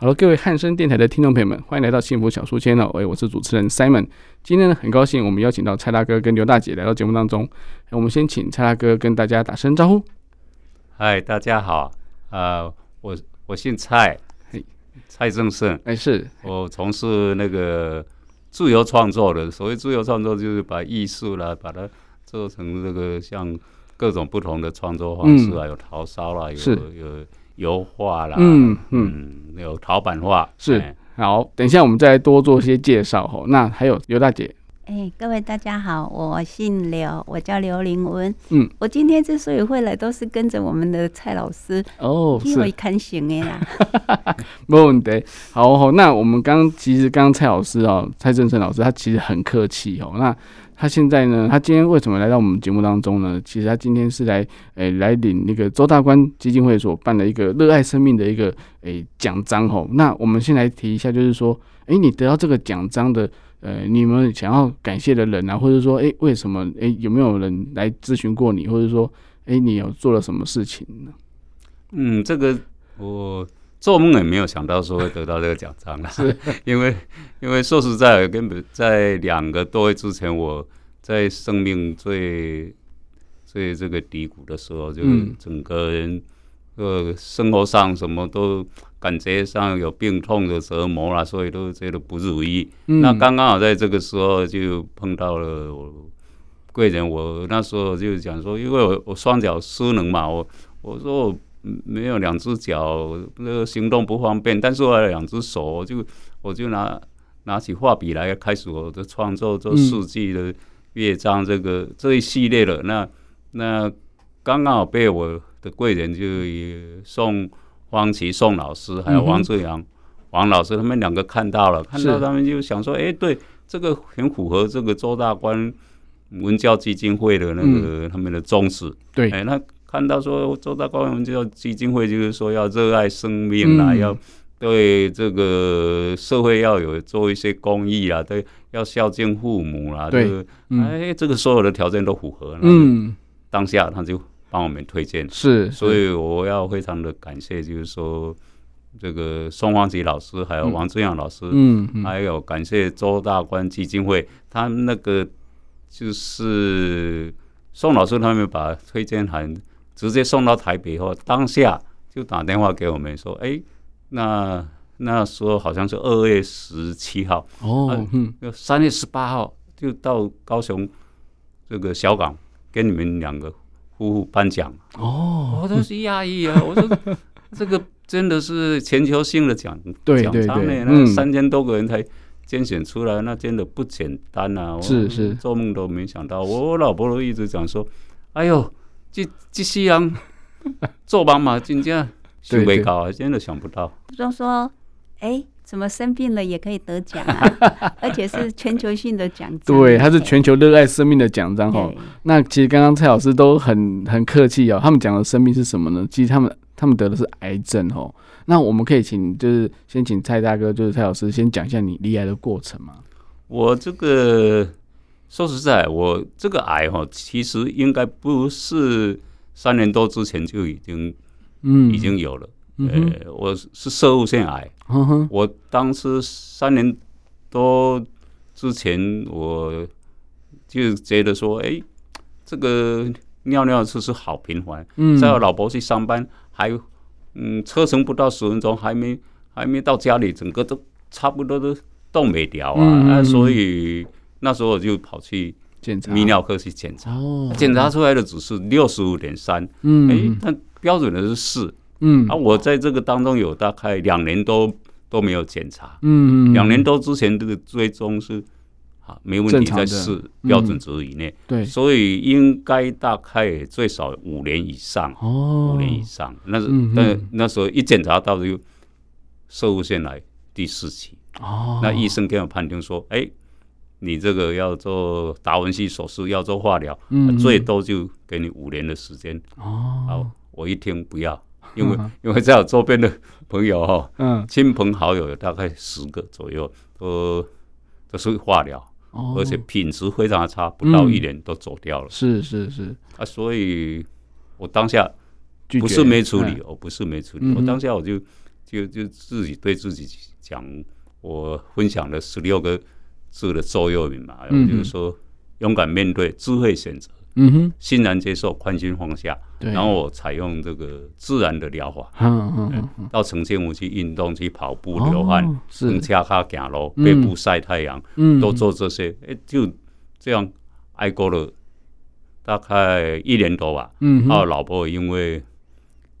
好了，各位汉声电台的听众朋友们，欢迎来到幸福小书签哦。哎，我是主持人 Simon。今天呢，很高兴我们邀请到蔡大哥跟刘大姐来到节目当中。我们先请蔡大哥跟大家打声招呼。嗨，大家好，啊、呃，我我姓蔡，蔡正胜。哎，是我从事那个自由创作的。所谓自由创作，就是把艺术啦，把它做成这个像各种不同的创作方式啊，嗯、有陶烧啦，有有。油画啦，嗯嗯，有陶板画是、欸、好。等一下，我们再多做些介绍哈。那还有刘大姐，哎、欸，各位大家好，我姓刘，我叫刘玲文。嗯，我今天之所以会来，都是跟着我们的蔡老师哦，因为看行的啦。没问题。好好，那我们刚其实刚刚蔡老师哦，蔡正胜老师他其实很客气哦。那他现在呢？他今天为什么来到我们节目当中呢？其实他今天是来，诶、来领那个周大观基金会所办的一个热爱生命的一个诶奖章吼。那我们先来提一下，就是说，诶、你得到这个奖章的，呃，你们想要感谢的人啊，或者说，诶、为什么？诶、有没有人来咨询过你，或者说，诶、你有做了什么事情呢？嗯，这个我。做梦也没有想到说会得到这个奖章了，是 因为因为说实在，根本在两个多月之前，我在生命最最这个低谷的时候，就整个人呃生活上什么都感觉上有病痛的折磨了，所以都觉得不如意。那刚刚好在这个时候就碰到了我贵人，我那时候就讲说，因为我我双脚失能嘛，我我说我。没有两只脚，那个行动不方便，但是我有两只手，我就我就拿拿起画笔来开始我的创作，做四季的乐章，这个、嗯、这一系列的。那那刚刚好被我的贵人就宋方琦宋老师，还有王志阳王老师，他们两个看到了，看到他们就想说，哎，对，这个很符合这个周大观文教基金会的那个、嗯、他们的宗旨。对，哎，那。看到说周大观文教基金会就是说要热爱生命啦，嗯、要对这个社会要有做一些公益啊，对，要孝敬父母啦，对，哎，这个所有的条件都符合。嗯，当下他就帮我们推荐，是，所以我要非常的感谢，就是说这个宋方吉老师，还有王志阳老师，嗯，嗯。还有感谢周大观基金会，他们那个就是宋老师他们把推荐函。直接送到台北后，当下就打电话给我们说：“哎、欸，那那时候好像是二月十七号哦，嗯，三月十八号就到高雄这个小港跟你们两个夫妇颁奖哦。”我都是讶异啊！我说这个真的是全球性的奖奖章呢，那三千多个人才甄选出来，那真的不简单啊！是是，做梦都没想到。我老婆都一直讲说：“哎呦。”这这些人 做妈妈真正想不到，真的想不到。就说，哎，怎么生病了也可以得奖啊？而且是全球性的奖章。对，它是全球热爱生命的奖章哈。那其实刚刚蔡老师都很很客气哦，他们讲的生命是什么呢？其实他们他们得的是癌症哦。那我们可以请就是先请蔡大哥，就是蔡老师先讲一下你离癌的过程嘛。我这个。说实在，我这个癌哈，其实应该不是三年多之前就已经，嗯，已经有了。呃、我是射物腺癌。嗯、哼我当时三年多之前，我就觉得说，哎、欸，这个尿尿次数好频繁。嗯，在我老婆去上班，还嗯车程不到十分钟，还没还没到家里，整个都差不多都动没掉啊。那、嗯啊、所以。那时候我就跑去检查。泌尿科去检查，检查出来的只是六十五点三，嗯，哎，那标准的是四，嗯，啊，我在这个当中有大概两年多都没有检查，嗯，两年多之前这个追踪是啊没问题，在四标准值以内，对，所以应该大概最少五年以上，哦，五年以上，那是那那时候一检查到就摄护腺癌第四期，哦，那医生给我判定说，哎。你这个要做达文西手术，要做化疗，嗯，最多就给你五年的时间。哦，好，我一听不要，因为因为在我周边的朋友哈，嗯，亲朋好友有大概十个左右，都都是化疗，而且品质非常的差，不到一年都走掉了。是是是。啊，所以我当下不是没处理，我不是没处理，我当下我就就就自己对自己讲，我分享了十六个。字的座右铭嘛，嗯、就是说勇敢面对，智慧选择，嗯哼，欣然接受，宽心放下。对。然后我采用这个自然的疗法，嗯嗯嗯，到澄清湖去运动，去跑步流汗，是。恰卡走路，背部晒太阳，嗯，都做这些，哎，就这样挨过了大概一年多吧。嗯后老婆因为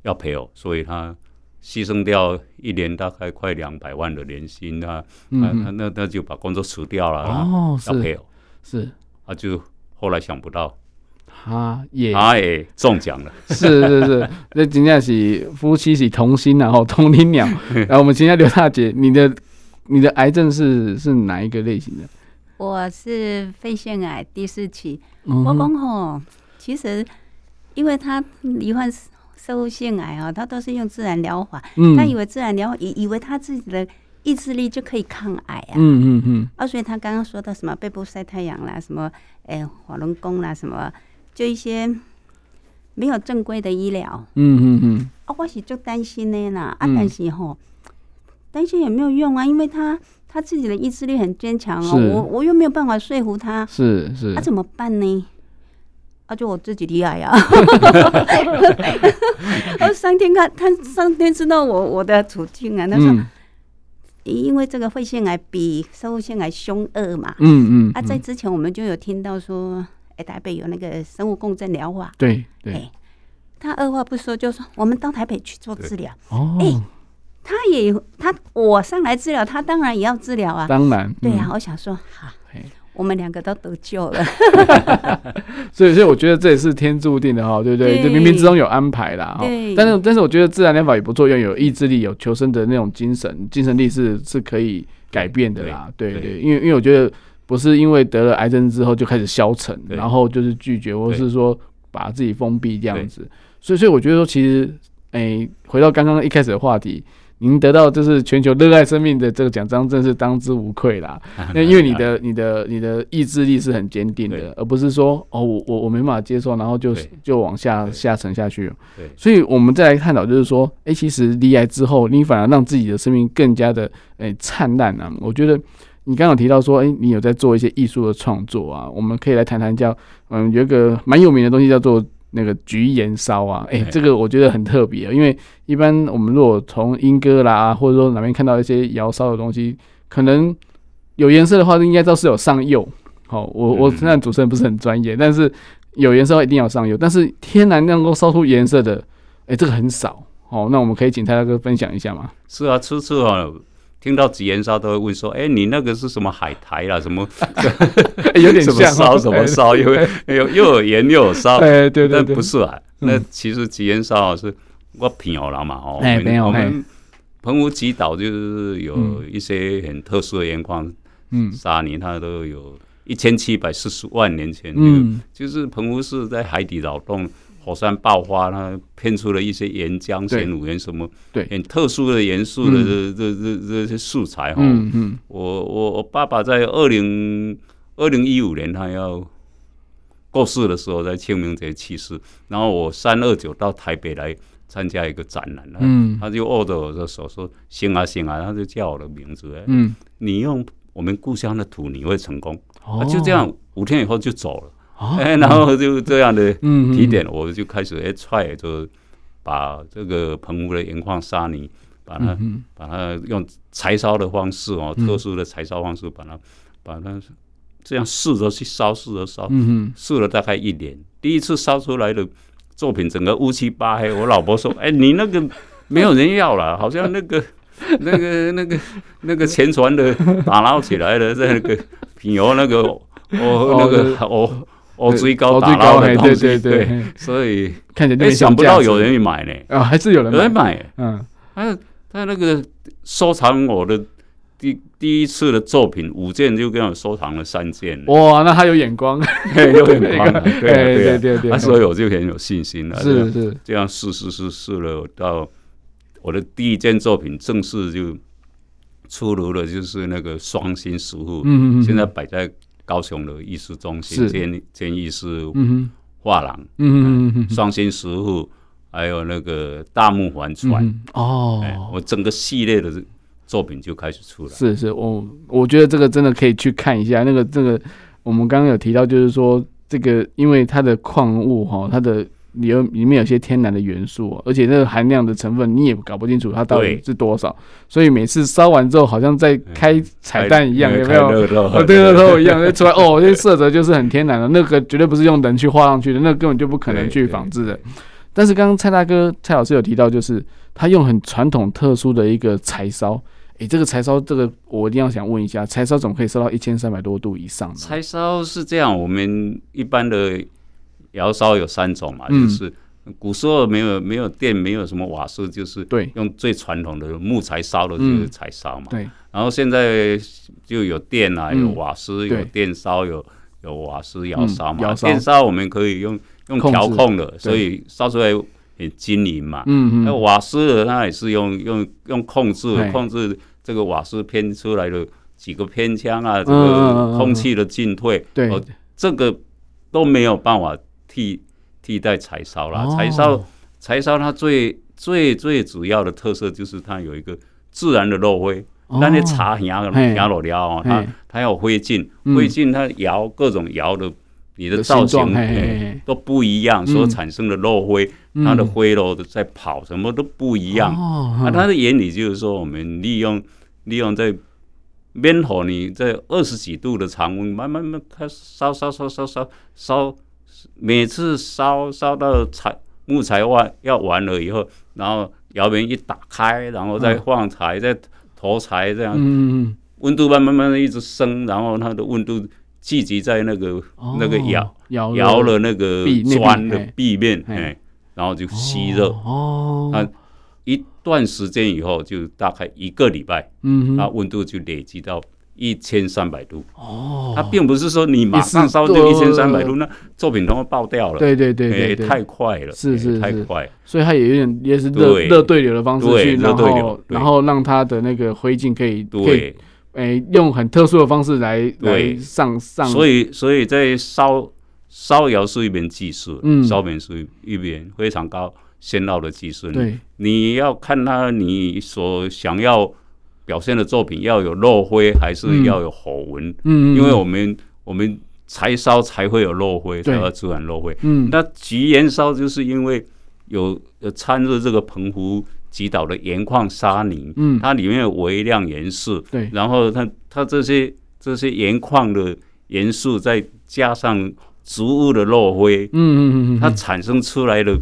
要陪我，所以她。牺牲掉一年大概快两百万的年薪啊，嗯、啊，那那就把工作辞掉了。哦，是，是，啊，就后来想不到，他也他也中奖了。是是是，那今天是夫妻是同心，然后同林鸟。然 后我们今天刘大姐，你的你的癌症是是哪一个类型的？我是肺腺癌第四期。我讲吼，其实因为他罹患。摄护腺癌啊，他都是用自然疗法，嗯、他以为自然疗法以以为他自己的意志力就可以抗癌啊，嗯嗯嗯，啊，所以他刚刚说到什么背部晒太阳啦，什么诶法轮功啦，什么就一些没有正规的医疗，嗯嗯嗯，啊，我是就担心的啦，啊，但是吼，担心也没有用啊，因为他他自己的意志力很坚强哦，我我又没有办法说服他，是是，那、啊、怎么办呢？那、啊、就我自己厉害呀！而上天看，他上天知道我我的处境啊。他说，嗯、因为这个肺腺癌比生物腺癌凶恶嘛。嗯嗯。嗯啊，在之前我们就有听到说，哎、欸，台北有那个生物共振疗法。对对、欸。他二话不说就说，我们到台北去做治疗。哦。哎、欸，他也他我上来治疗，他当然也要治疗啊。当然。嗯、对呀、啊，我想说，好。我们两个都得救了，所以所以我觉得这也是天注定的哈，对不对？就冥冥之中有安排啦。哈。但是但是我觉得自然疗法也不错，要有意志力、有求生的那种精神，精神力是是可以改变的啦。对对，因为因为我觉得不是因为得了癌症之后就开始消沉，然后就是拒绝，或是说把自己封闭这样子。所以所以我觉得说，其实哎，回到刚刚一开始的话题。您得到就是全球热爱生命的这个奖章，真是当之无愧啦。那因为你的、你的、你的意志力是很坚定的，而不是说哦，我我我没办法接受，然后就就往下下沉下去。对，所以我们再来探讨，就是说，哎，其实离癌之后，你反而让自己的生命更加的诶灿烂啊。我觉得你刚刚提到说，哎，你有在做一些艺术的创作啊，我们可以来谈谈叫嗯，有一个蛮有名的东西叫做。那个橘盐烧啊，哎、欸，这个我觉得很特别，因为一般我们如果从英歌啦，或者说哪边看到一些窑烧的东西，可能有颜色的话，应该都是有上釉。好，我我现在主持人不是很专业，但是有颜色一定要上釉，但是天然能够烧出颜色的，哎、欸，这个很少。哦，那我们可以请蔡大哥分享一下吗？是啊，吃吃啊。听到吉盐烧都会问说：“哎，你那个是什么海苔啦？什么 有点像烧什么烧？因为又又有盐又有烧。哎，对对对，不是啊。那其实吉盐烧是我朋友了嘛？哦，我们澎湖吉岛就是有一些很特殊的盐矿，嗯，沙泥它都有一千七百四十万年前，嗯，就是澎湖是在海底扰动。”火山爆发，它喷出了一些岩浆、玄武岩什么，对，很特殊的元素的这这这这些素材哈。嗯嗯。我我我爸爸在二零二零一五年他要过世的时候，在清明节去世。然后我三二九到台北来参加一个展览，嗯，他就握着我的手说：“行啊行啊！”他就叫我的名字，嗯，你用我们故乡的土，你会成功。哦，就这样，五天以后就走了。哎，然后就这样的提点，我就开始哎踹，就把这个棚屋的盐矿沙泥，把它把它用柴烧的方式哦，特殊的柴烧方式，把它把它这样试着去烧，试着烧，试了大概一年。第一次烧出来的作品，整个乌漆八黑。我老婆说：“哎，你那个 没有人要了，好像那个 那个那个那个前传的打捞起来的，在那个品油那个哦那个哦。”哦，最高打捞的东西，对对对，所以看起来想不到有人买呢，啊，还是有人有人买，嗯，他他那个收藏我的第第一次的作品五件就跟我收藏了三件，哇，那他有眼光，有眼光，对对对对，所以我就很有信心了。是是，这样试试试试了，到我的第一件作品正式就出炉了，就是那个双心石沪，嗯嗯，现在摆在高雄的艺术中心兼兼艺术画廊，嗯嗯嗯，双星石户，还有那个大木帆船，哦，我整个系列的。作品就开始出来，是是，我我觉得这个真的可以去看一下。那个这个，我们刚刚有提到，就是说这个，因为它的矿物哈，它的里有里面有些天然的元素，而且那个含量的成分你也搞不清楚它到底是多少，所以每次烧完之后，好像在开彩蛋一样，有没有？对 乐透一样，出来哦，这色泽就是很天然的，那个绝对不是用人去画上去的，那根本就不可能去仿制的。但是刚刚蔡大哥、蔡老师有提到，就是他用很传统特殊的一个柴烧。诶、欸，这个柴烧，这个我一定要想问一下，柴烧怎么可以烧到一千三百多度以上呢？柴烧是这样，我们一般的窑烧有三种嘛，嗯、就是古时候没有没有电，没有什么瓦斯，就是对，用最传统的木材烧的就是柴烧嘛。对。然后现在就有电啊，有瓦斯，嗯、有电烧，有有瓦斯窑烧嘛。嗯、电烧我们可以用用调控的，所以烧出来很均匀嘛。嗯嗯。那瓦斯的它也是用用用控制控制。这个瓦斯偏出来的几个偏腔啊，这个空气的进退，对，这个都没有办法替替代柴烧了。柴烧柴烧它最最最主要的特色就是它有一个自然的落灰。那你茶压压落了哦，它它要灰烬，灰烬它窑各种窑的你的造型都不一样，所产生的落灰，它的灰炉的在跑什么都不一样。那它的原理就是说，我们利用。利用在边火，你在二十几度的常温，慢慢慢开始烧烧烧烧烧烧，每次烧烧到柴木材完要完了以后，然后窑门一打开，然后再放柴，再投柴，这样，温度慢慢慢的一直升，然后它的温度聚集在那个那个窑窑了那个砖的壁面，哎，然后就吸热，哦，一段时间以后，就大概一个礼拜，嗯，它温度就累积到一千三百度。哦，它并不是说你马上烧就一千三百度，那作品都会爆掉了。对对对对，太快了，是是太快。所以它也有点也是热热对流的方式去，然后然后让它的那个灰烬可以对，哎，用很特殊的方式来来上上。所以所以在烧烧窑是一门技术，嗯，烧饼是一门非常高。纤绕的技术，对，你要看它你所想要表现的作品要有落灰，还是要有火纹？嗯，因为我们我们柴烧才会有落灰，才会自然落灰。嗯，那橘岩烧就是因为有掺入这个澎湖吉岛的盐矿沙泥，嗯，它里面有微量元素，对，然后它它这些这些盐矿的元素再加上植物的落灰，嗯嗯嗯，它产生出来的。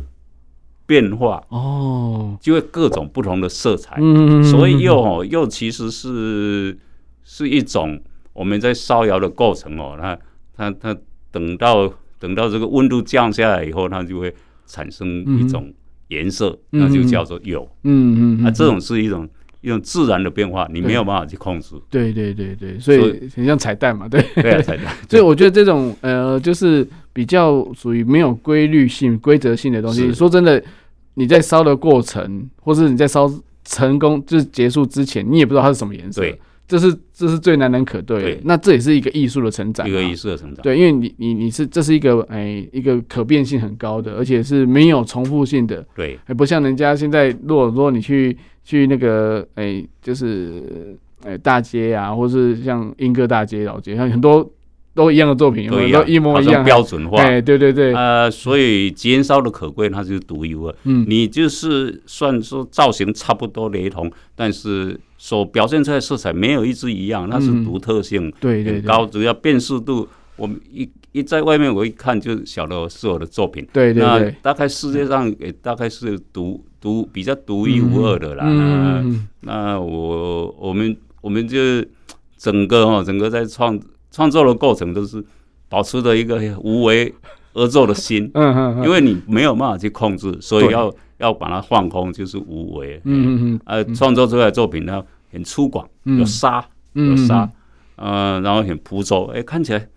变化哦，就会各种不同的色彩，嗯，所以釉哦，釉其实是是一种我们在烧窑的过程哦，它它它等到等到这个温度降下来以后，它就会产生一种颜色，那就叫做釉，嗯嗯，啊，这种是一种一种自然的变化，你没有办法去控制，对对对对，所以很像彩蛋嘛，对。对啊，彩蛋，所以我觉得这种呃，就是比较属于没有规律性、规则性的东西，说真的。你在烧的过程，或是你在烧成功就是结束之前，你也不知道它是什么颜色。对，这是这是最难能可贵的。对，那这也是一个艺术的成长，一个艺术的成长。对，因为你你你是这是一个哎、欸、一个可变性很高的，而且是没有重复性的。对，还不像人家现在，如果说你去去那个哎、欸，就是哎、欸、大街啊，或是像英歌大街老街，像很多。都一样的作品，都一模一样，标准化。对对对，呃，所以吉岩烧的可贵，它就是独一无二。嗯，你就是算说造型差不多雷同，但是所表现出来色彩没有一支一样，那是独特性对对高，只要辨识度，我们一一在外面我一看就晓得是我的作品。对对对，大概世界上也大概是独独比较独一无二的啦。嗯，那我我们我们就整个哈，整个在创。创作的过程都是保持着一个无为而作的心，嗯嗯，因为你没有办法去控制，所以要要把它放空，就是无为，嗯嗯嗯，呃，创作出来的作品呢，很粗犷，有沙，有沙，呃，然后很朴拙，哎，看起来，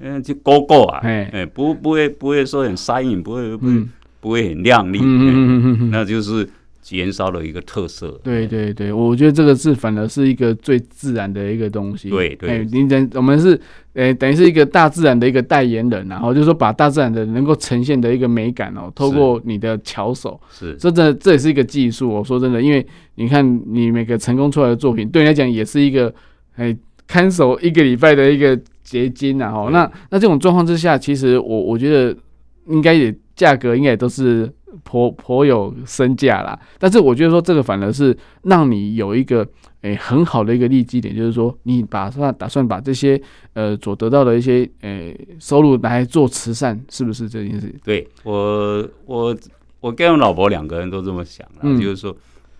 嗯，就勾勾啊，哎，不不会不会说很沙硬，不会不会不会很亮丽，嗯嗯嗯那就是。吉延烧的一个特色，对对对，我觉得这个是反而是一个最自然的一个东西。对对，哎，你等我们是，哎，等于是一个大自然的一个代言人，然后就是说把大自然的能够呈现的一个美感哦，透过你的巧手，是，这这这也是一个技术。我说真的，因为你看你每个成功出来的作品，对你来讲也是一个哎看守一个礼拜的一个结晶啊。哈，那那这种状况之下，其实我我觉得应该也价格应该也都是。颇颇有身价啦，但是我觉得说这个反而是让你有一个诶、欸、很好的一个利基点，就是说你打算打算把这些呃所得到的一些诶、欸、收入来做慈善，是不是这件事？对我我我跟我老婆两个人都这么想啊，嗯、就是说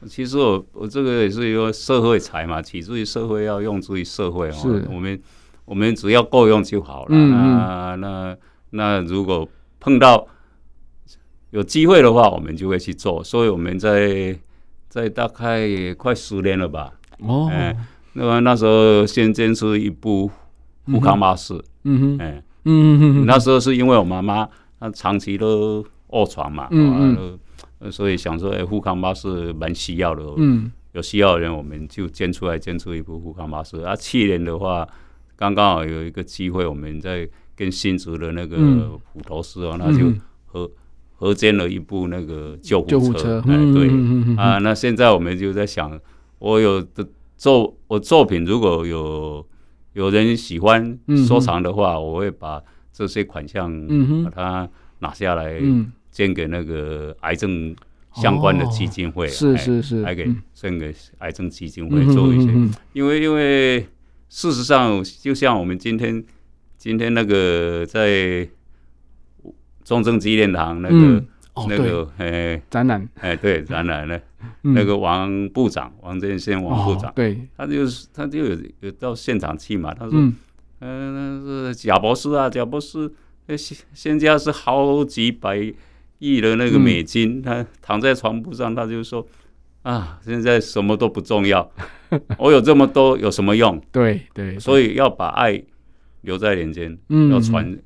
其实我我这个也是一个社会财嘛，起自于社会要用诸于社会哦，是我们我们只要够用就好了。嗯嗯那那那如果碰到。有机会的话，我们就会去做。所以我们在在大概快十年了吧。哦。哎，那么那时候先坚持一部富康巴士。嗯哼。哎。嗯哼。那时候是因为我妈妈她长期都卧床嘛。嗯嗯。所以想说，哎，富康巴士蛮需要的。嗯。有需要的人，我们就捐出来，捐出一部富康巴士。啊，去年的话，刚刚好有一个机会，我们在跟新竹的那个普陀寺哦，那就和。合建了一部那个救护车，哎，对。啊，那现在我们就在想，我有的作我作品如果有有人喜欢收藏的话，我会把这些款项把它拿下来捐给那个癌症相关的基金会，是是是，还给捐给癌症基金会做一些，因为因为事实上，就像我们今天今天那个在。中正纪念堂那个那个呃展览，哎对展览呢，那个王部长王建先王部长，对，他就是他就有有到现场去嘛，他说，嗯，那是贾博士啊，贾博士现现在是好几百亿的那个美金，他躺在床铺上，他就说啊，现在什么都不重要，我有这么多有什么用？对对，所以要把爱留在人间，要传。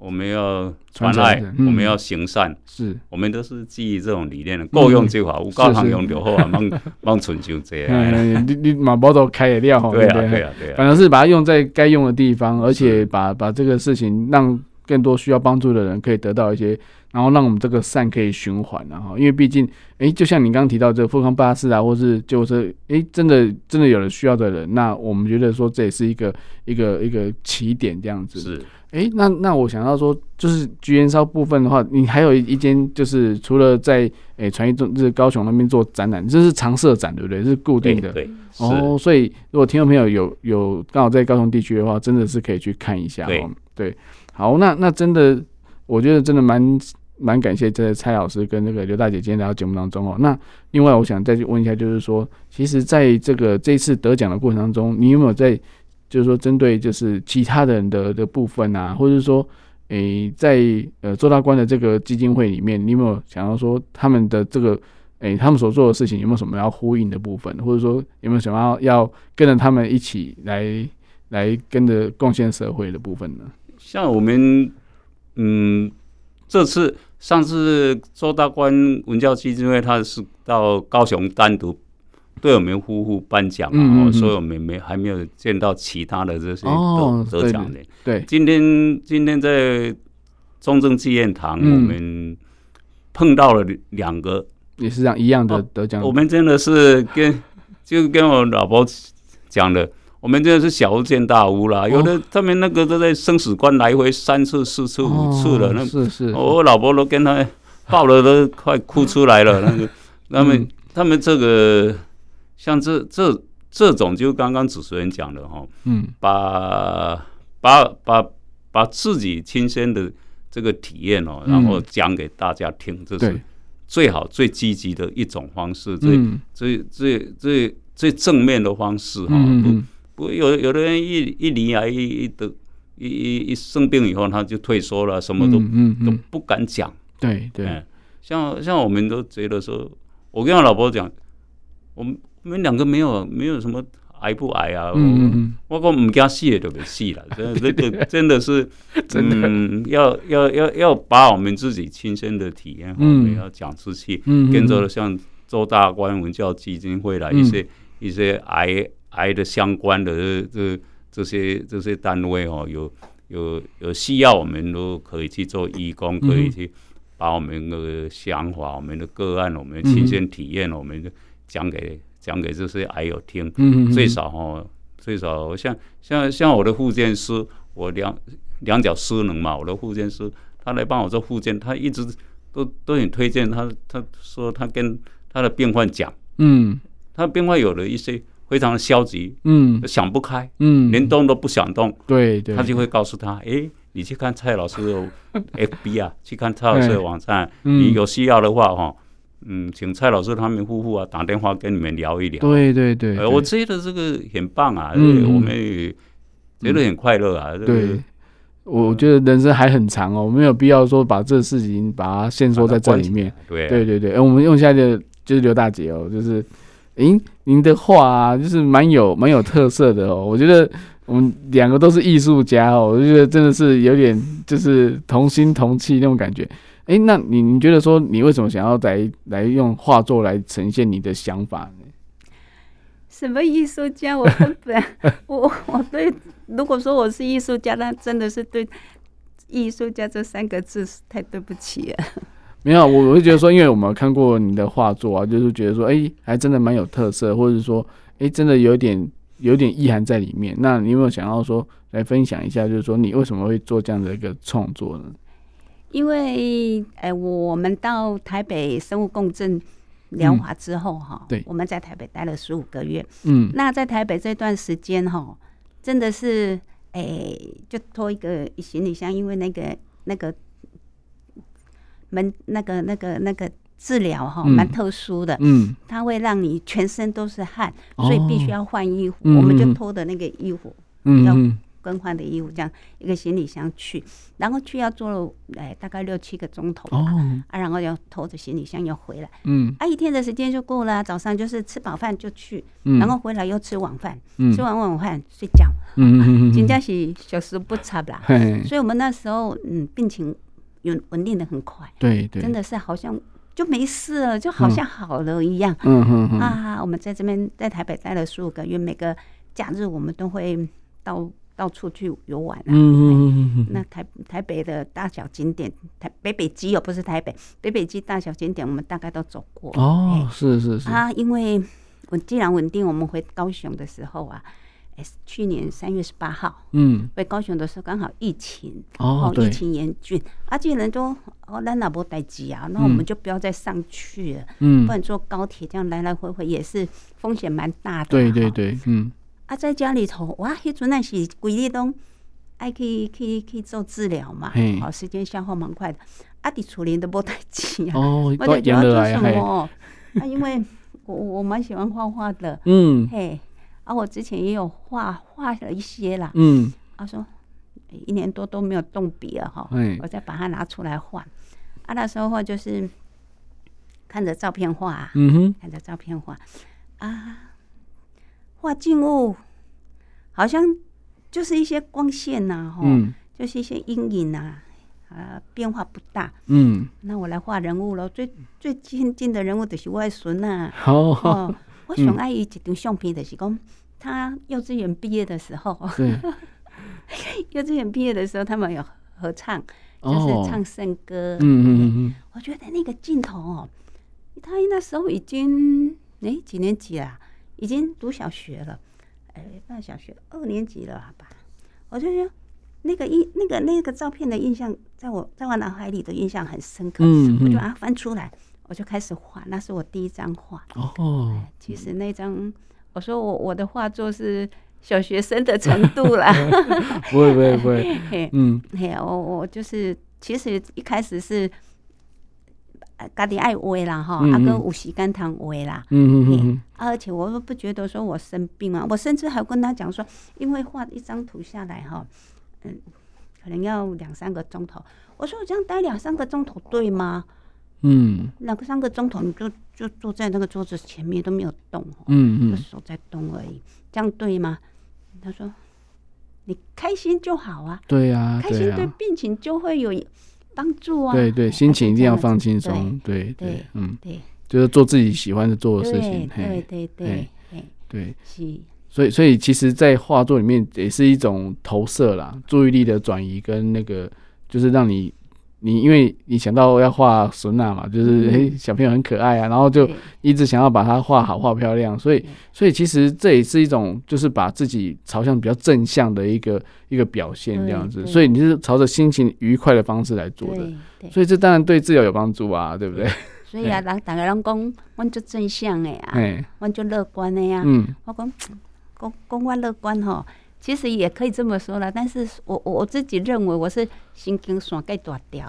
我们要传爱，我们要行善，是。我们都是基于这种理念的，够用就好，有够好用就好啊，莫莫 存就这样。你你马包都开得掉，对啊对啊对啊，反正是把它用在该用的地方，而且把把这个事情让更多需要帮助的人可以得到一些，然后让我们这个善可以循环，然后因为毕竟，哎，就像你刚刚提到这个富康巴士啊，或是就是哎，真的真的有了需要的人，那我们觉得说这也是一个一个一个起点这样子。是。哎，那那我想到说，就是橘园烧部分的话，你还有一间，就是除了在诶传艺中，就是高雄那边做展览，这是常设展，对不对？是固定的。对。对哦，所以如果听众朋友有有刚好在高雄地区的话，真的是可以去看一下。对。对。好，那那真的，我觉得真的蛮蛮感谢这蔡老师跟那个刘大姐今天来到节目当中哦。那另外，我想再去问一下，就是说，其实在这个这次得奖的过程当中，你有没有在？就是说，针对就是其他人的的部分啊，或者说，诶、在呃周大官的这个基金会里面，你有没有想要说他们的这个，诶、他们所做的事情有没有什么要呼应的部分，或者说有没有想要要跟着他们一起来来跟着贡献社会的部分呢？像我们，嗯，这次上次周大官文教基金会，他是到高雄单独。对我们夫妇颁奖嘛，所以我们没还没有见到其他的这些得得奖的。对，今天今天在中正纪念堂，我们碰到了两个，也是这样一样的得奖。我们真的是跟就跟我老婆讲的，我们真的是小巫见大巫啦。有的他们那个都在生死关来回三次、四次、五次了，那是是，我老婆都跟他抱了，都快哭出来了。那个 他们他们这个。像这这这种，就刚刚主持人讲的哈，嗯，把把把把自己亲身的这个体验哦，然后讲给大家听，这是最好最积极的一种方式，最最最最最正面的方式哈。有有的人一一罹癌一一得一一一生病以后，他就退缩了，什么都都不敢讲。对对，像像我们都觉得说，我跟我老婆讲。我们我们两个没有没有什么癌不癌啊，嗯嗯我讲唔惊死都别死了，这这个真的是，嗯，要要要要把我们自己亲身的体验，我们要讲出去，跟着像周大观文教基金会啦，一些一些癌癌的相关的这这些这些单位哦，有有有需要，我们都可以去做义工，可以去把我们的想法、我们的个案、我们的亲身体验，我们讲给。讲给这些癌友听，最少哦，最少像像像我的复健师，我两两脚失能嘛，我的复健师他来帮我做复健，他一直都都很推荐他，他说他跟他的病患讲，嗯，他病患有了一些非常的消极，嗯，想不开，嗯，连动都不想动，对对，他就会告诉他，哎，你去看蔡老师的 FB 啊，去看蔡老师的网站，你有需要的话哈。嗯，请蔡老师他们夫妇啊打电话跟你们聊一聊。对对对，呃，我觉得这个很棒啊，嗯、我们也觉得很快乐啊。嗯、对，我觉得人生还很长哦，没有必要说把这事情把它限缩在这里面。对对对对，我们用一下的就是刘大姐哦，就是，诶，您的画啊，就是蛮有蛮有特色的哦。我觉得我们两个都是艺术家哦，我就觉得真的是有点就是同心同气那种感觉。哎，那你你觉得说你为什么想要来来用画作来呈现你的想法呢？什么艺术家？我根本 我我对，如果说我是艺术家，那真的是对艺术家这三个字太对不起了。没有，我我会觉得说，因为我们看过你的画作啊，就是觉得说，哎，还真的蛮有特色，或者是说，哎，真的有点有点意涵在里面。那你有没有想要说来分享一下，就是说你为什么会做这样的一个创作呢？因为，哎，我们到台北生物共振疗法之后，哈，对，我们在台北待了十五个月，嗯，那在台北这段时间，哈，真的是，哎，就拖一个行李箱，因为那个那个门那个那个那个治疗哈，蛮特殊的，嗯，它会让你全身都是汗，所以必须要换衣服，我们就拖的那个衣服，嗯。要更换的衣服，这样一个行李箱去，然后去要坐了哎大概六七个钟头吧，哦、啊，然后要拖着行李箱要回来，嗯，啊，一天的时间就够了，早上就是吃饱饭就去，嗯、然后回来又吃晚饭，嗯、吃完晚饭睡觉，嗯，真的是小时不差啦，嘿。所以我们那时候嗯病情稳稳定的很快，对对，真的是好像就没事了，就好像好了一样，嗯嗯嗯，啊，我们在这边在台北待了十五个月，每个假日我们都会到。到处去游玩啊！嗯，那台台北的大小景点，台北北基哦，不是台北北北基大小景点，我们大概都走过哦。是是是啊，因为我既然稳定，我们回高雄的时候啊，哎，去年三月十八号，嗯，回高雄的时候刚好疫情哦，疫情严峻，啊，既然都哦，那那波待机啊，那我们就不要再上去了，嗯，不然坐高铁这样来来回回也是风险蛮大的。对对对，嗯。啊，在家里头哇，迄阵那是规日拢爱去去去做治疗嘛，好时间消耗蛮快的。啊，伫厝里都无代志啊，哦我在主要做什么？啊，因为我我蛮喜欢画画的，嗯，嘿，啊，我之前也有画画了一些啦，嗯，他、啊、说一年多都没有动笔了哈，嘿我再把它拿出来画。啊，那时候画就是看着照片画，嗯哼，看着照片画啊。画静物，好像就是一些光线呐，哈，就是一些阴影呐，啊，变化不大。嗯，那我来画人物喽。最最亲近的人物就是我的孙呐。哦，我上爱伊一张相片，的是讲他幼稚园毕业的时候。幼稚园毕业的时候，他们有合唱，就是唱圣歌。嗯嗯嗯。我觉得那个镜头哦，他那时候已经哎几年级了？已经读小学了，哎、欸，上小学二年级了吧？我就觉得那个印、那个那个照片的印象，在我在我脑海里的印象很深刻。嗯，嗯，我就把它翻出来，我就开始画。那是我第一张画。哦，其实那张，我说我我的画作是小学生的程度啦。不会不会不会。嗯，嘿，我我就是，其实一开始是。家己爱画啦，哈，阿哥有时间通画啦，嗯嗯嗯，而且我又不觉得说我生病啊，我甚至还跟他讲说，因为画一张图下来哈，嗯，可能要两三个钟头，我说我这样待两三个钟头对吗？嗯，两个三个钟头，你就就坐在那个桌子前面都没有动，嗯嗯，就手在动而已，这样对吗？他说：“你开心就好啊，对呀，开心对病情就会有帮助啊，对对，心情一定要放轻松，对对，嗯。对，就是做自己喜欢的做的事情，对对对对，是。”所以，所以其实，在画作里面也是一种投射啦，注意力的转移跟那个，就是让你，你因为你想到要画孙娜嘛，就是诶、欸，小朋友很可爱啊，然后就一直想要把它画好、画漂亮。所以，所以其实这也是一种，就是把自己朝向比较正向的一个一个表现这样子。所以你是朝着心情愉快的方式来做的，所以这当然对治疗有帮助啊，对不对？所以啊，人大家拢讲，我就正向的啊，我就乐观的呀。嗯，我讲。讲讲我乐观哈，其实也可以这么说了。但是我我自己认为我是心经线该断掉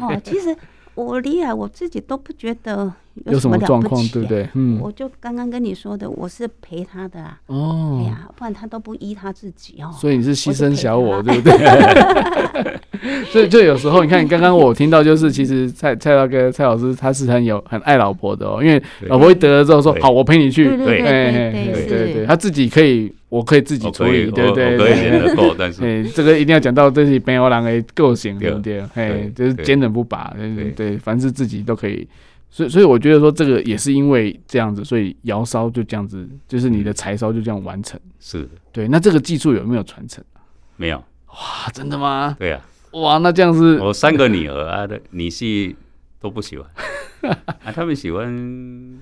哦。其实我离啊，我自己都不觉得有什么了不起，对不对？嗯，我就刚刚跟你说的，我是陪他的啊。哦，哎呀，不然他都不依他自己哦。所以你是牺牲小我，对不对？所以就有时候，你看，刚刚我听到就是，其实蔡蔡大哥、蔡老师他是很有很爱老婆的哦，因为老婆一得了之后说好，我陪你去，对对对对对，他自己可以，我可以自己处理，对对对，但 是，哎，这个一定要讲到这是朋友人的个性，对不对？嘿，就是坚韧不拔，对对，凡是自己都可以。所以，所以我觉得说这个也是因为这样子，所以窑烧就这样子，就是你的柴烧就这样完成。是，对。那这个技术有没有传承？没有。哇，真的吗？对呀。哇，那这样子，我三个女儿啊的女婿都不喜欢，啊，他们喜欢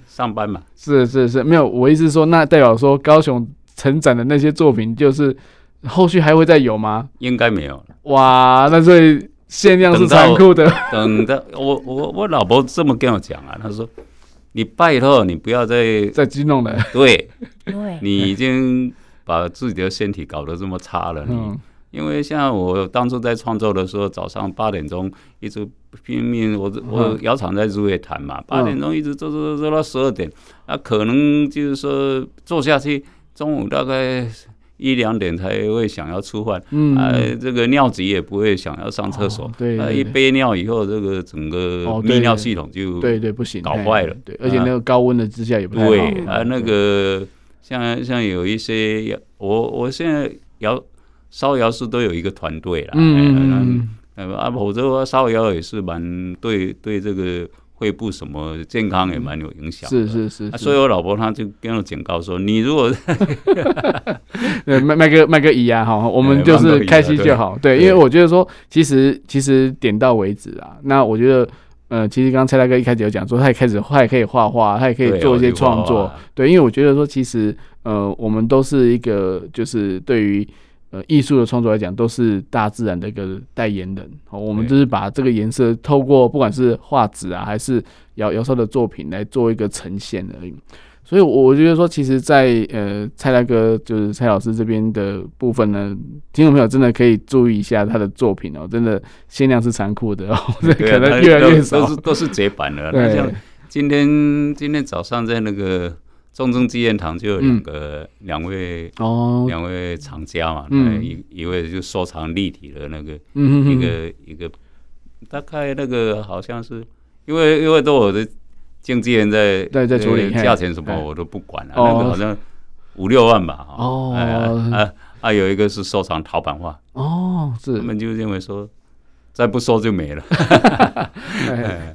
上班嘛。是是是，没有，我意思是说，那代表说高雄成长的那些作品，就是后续还会再有吗？应该没有了。哇，那所以。限量是残酷的。等到我我我老婆这么跟我讲啊，她说：“你拜托你不要再再激动了。”对，你已经把自己的身体搞得这么差了。你因为像我当初在创作的时候，早上八点钟一直拼命，我我窑厂在日月潭嘛，八点钟一直做做做到十二点，那可能就是说做下去，中午大概。一两点才会想要出饭，嗯，啊，这个尿急也不会想要上厕所，对，一杯尿以后，这个整个泌尿系统就对对不行，搞坏了，对，而且那个高温的支架也不太好，对，啊，那个像像有一些我我现在窑烧窑是都有一个团队了，嗯嗯，啊，否则烧窑也是蛮对对这个。肺部什么健康也蛮有影响，是是是，所以我老婆她就跟我警告说：“你如果 对卖卖个卖个仪啊，哈，我们就是开心就好。”对，因为我觉得说，其实其实点到为止啊。那我觉得，呃，其实刚刚蔡大哥一开始有讲说，他也开始他也可以画画，他也可以做一些创作。对，因为我觉得说，其实呃，我们都是一个就是对于。呃，艺术的创作来讲，都是大自然的一个代言人。好，我们就是把这个颜色透过不管是画纸啊，还是姚姚少的作品来做一个呈现而已。所以，我觉得说，其实在，在呃蔡大哥就是蔡老师这边的部分呢，听众朋友真的可以注意一下他的作品哦，真的限量是残酷的哦，可能越来越少，都是都是绝版了。那像今天今天早上在那个。中正纪念堂就有两个两、嗯、位哦，两位藏家嘛，嗯、一一位就收藏立体的那个，一个一个大概那个好像是因为因为都我的经纪人在在在处理，价钱什么我都不管了，那个好像五六万吧，哦，哎、啊啊有一个是收藏陶板画，哦，是。他们就认为说。再不收就没了，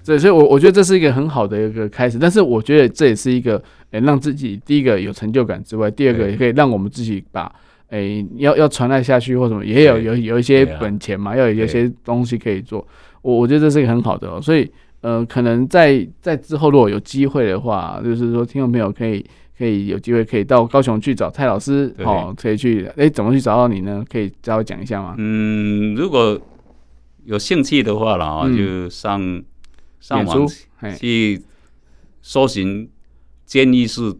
对，所以，我我觉得这是一个很好的一个开始。但是，我觉得这也是一个，诶，让自己第一个有成就感之外，第二个也可以让我们自己把，诶，要要传代下去或什么，也有有有一些本钱嘛，要有一些东西可以做。我我觉得这是一个很好的，所以，呃，可能在在之后如果有机会的话，就是说听众朋友可以可以有机会可以到高雄去找蔡老师，哦，可以去，诶，怎么去找到你呢？可以稍微讲一下吗？嗯，如果。有兴趣的话了啊，就上上网去搜寻坚义式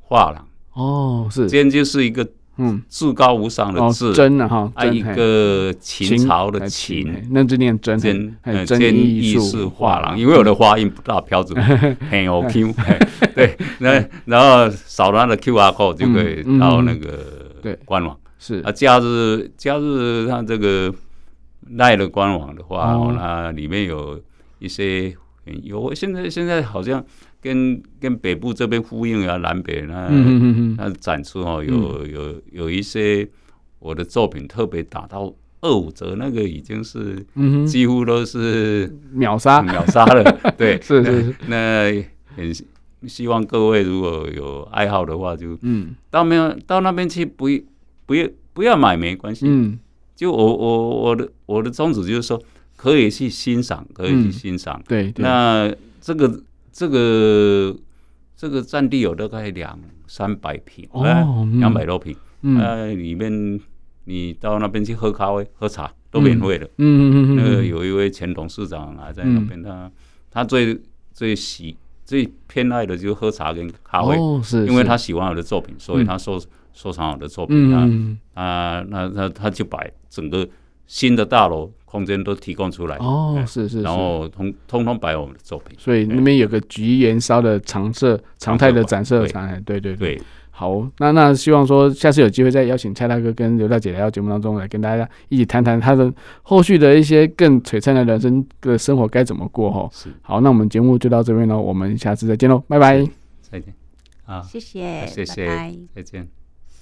画廊。哦，是。坚就是一个嗯。至高无上的至真的哈，啊一个秦朝的秦，那就念真坚坚义式画廊，因为我的发音不大标准，很 OK，对，那然后扫他的 QR code 就可以到那个对。官网。是。啊，假日假日他这个。赖的官网的话，哦，那里面有一一些有，现在现在好像跟跟北部这边呼应啊，南北那那展出哦，有有有一些我的作品特别打到二五折，那个已经是几乎都是秒杀。秒杀了。对，是是那很希望各位如果有爱好的话，就嗯，到没有到那边去不不要不要买没关系，嗯，就我我我的我的宗旨就是说。可以去欣赏，可以去欣赏、嗯。对，那这个这个这个占地有大概两三百平，哦，两百多平。嗯，呃，里面你到那边去喝咖啡、喝茶都免费的。嗯嗯嗯，那个有一位前董事长啊，在那边，他、嗯、他最最喜最偏爱的就是喝茶跟咖啡。哦，是，因为他喜欢我的作品，所以他收收藏我的作品。嗯啊，那他他就把整个新的大楼。空间都提供出来。哦，是是，然后通通通摆我们的作品，所以那边有个橘园烧的常设常态的展示场，对。对对，好，那那希望说下次有机会再邀请蔡大哥跟刘大姐来到节目当中来跟大家一起谈谈他的后续的一些更璀璨的人生的生活该怎么过哈。是，好，那我们节目就到这边喽，我们下次再见喽，拜拜，再见，啊，谢谢，谢谢，再见。